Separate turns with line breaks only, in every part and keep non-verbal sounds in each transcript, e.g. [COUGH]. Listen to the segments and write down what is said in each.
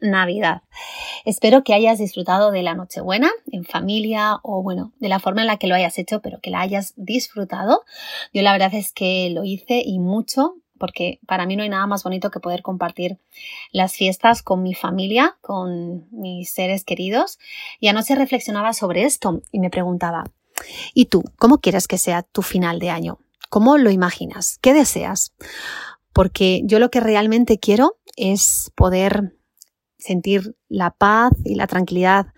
Navidad. Espero que hayas disfrutado de la Nochebuena en familia o bueno, de la forma en la que lo hayas hecho, pero que la hayas disfrutado. Yo la verdad es que lo hice y mucho porque para mí no hay nada más bonito que poder compartir las fiestas con mi familia, con mis seres queridos. Y anoche reflexionaba sobre esto y me preguntaba, ¿y tú cómo quieres que sea tu final de año? ¿Cómo lo imaginas? ¿Qué deseas? Porque yo lo que realmente quiero es poder sentir la paz y la tranquilidad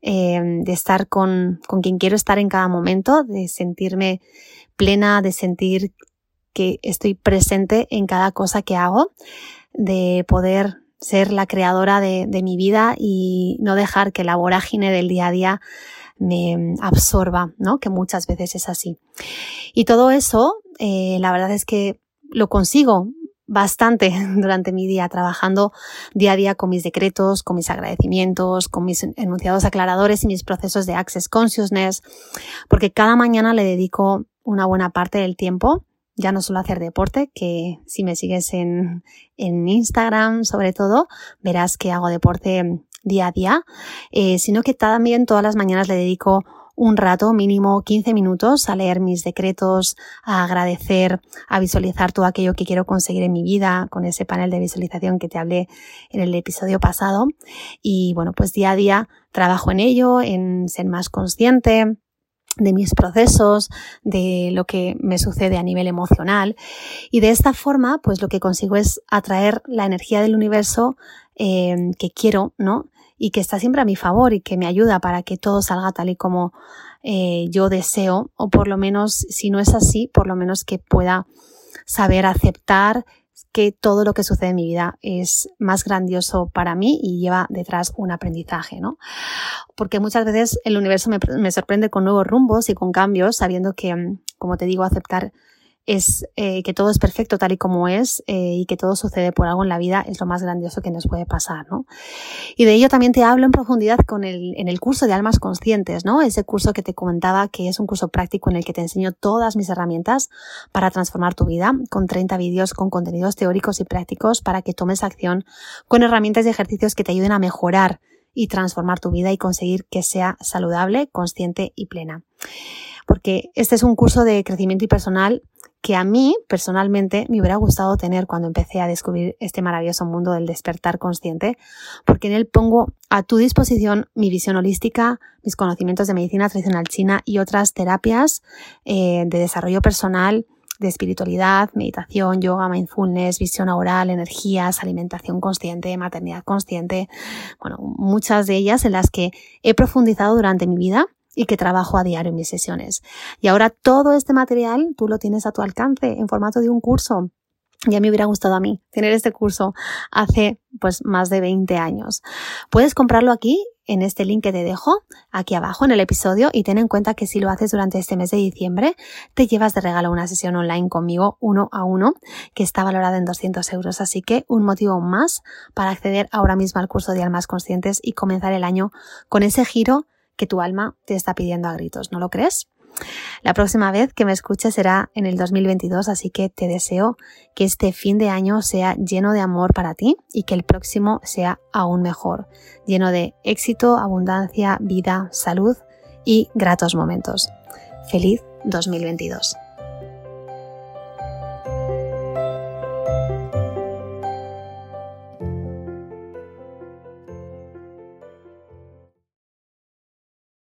eh, de estar con, con quien quiero estar en cada momento, de sentirme plena, de sentir que estoy presente en cada cosa que hago, de poder ser la creadora de, mi vida y no dejar que la vorágine del día a día me absorba, ¿no? Que muchas veces es así. Y todo eso, eh, la verdad es que lo consigo bastante [LAUGHS] durante mi día, trabajando día a día con mis decretos, con mis agradecimientos, con mis enunciados aclaradores y mis procesos de Access Consciousness, porque cada mañana le dedico una buena parte del tiempo, ya no solo hacer deporte, que si me sigues en, en Instagram sobre todo, verás que hago deporte día a día, eh, sino que también todas las mañanas le dedico un rato, mínimo 15 minutos, a leer mis decretos, a agradecer, a visualizar todo aquello que quiero conseguir en mi vida con ese panel de visualización que te hablé en el episodio pasado. Y bueno, pues día a día trabajo en ello, en ser más consciente, de mis procesos, de lo que me sucede a nivel emocional. Y de esta forma, pues lo que consigo es atraer la energía del universo eh, que quiero, ¿no? y que está siempre a mi favor y que me ayuda para que todo salga tal y como eh, yo deseo, o por lo menos, si no es así, por lo menos que pueda saber aceptar que todo lo que sucede en mi vida es más grandioso para mí y lleva detrás un aprendizaje, ¿no? Porque muchas veces el universo me, me sorprende con nuevos rumbos y con cambios, sabiendo que, como te digo, aceptar es eh, que todo es perfecto tal y como es eh, y que todo sucede por algo en la vida es lo más grandioso que nos puede pasar, ¿no? Y de ello también te hablo en profundidad con el, en el curso de almas conscientes, ¿no? Ese curso que te comentaba que es un curso práctico en el que te enseño todas mis herramientas para transformar tu vida, con 30 vídeos con contenidos teóricos y prácticos para que tomes acción con herramientas y ejercicios que te ayuden a mejorar y transformar tu vida y conseguir que sea saludable, consciente y plena. Porque este es un curso de crecimiento y personal que a mí personalmente me hubiera gustado tener cuando empecé a descubrir este maravilloso mundo del despertar consciente, porque en él pongo a tu disposición mi visión holística, mis conocimientos de medicina tradicional china y otras terapias eh, de desarrollo personal, de espiritualidad, meditación, yoga, mindfulness, visión oral, energías, alimentación consciente, maternidad consciente, bueno, muchas de ellas en las que he profundizado durante mi vida y que trabajo a diario en mis sesiones. Y ahora todo este material tú lo tienes a tu alcance en formato de un curso. Ya me hubiera gustado a mí tener este curso hace pues más de 20 años. Puedes comprarlo aquí en este link que te dejo aquí abajo en el episodio y ten en cuenta que si lo haces durante este mes de diciembre te llevas de regalo una sesión online conmigo uno a uno que está valorada en 200 euros. Así que un motivo más para acceder ahora mismo al curso de almas conscientes y comenzar el año con ese giro que tu alma te está pidiendo a gritos, ¿no lo crees? La próxima vez que me escuches será en el 2022, así que te deseo que este fin de año sea lleno de amor para ti y que el próximo sea aún mejor, lleno de éxito, abundancia, vida, salud y gratos momentos. Feliz 2022.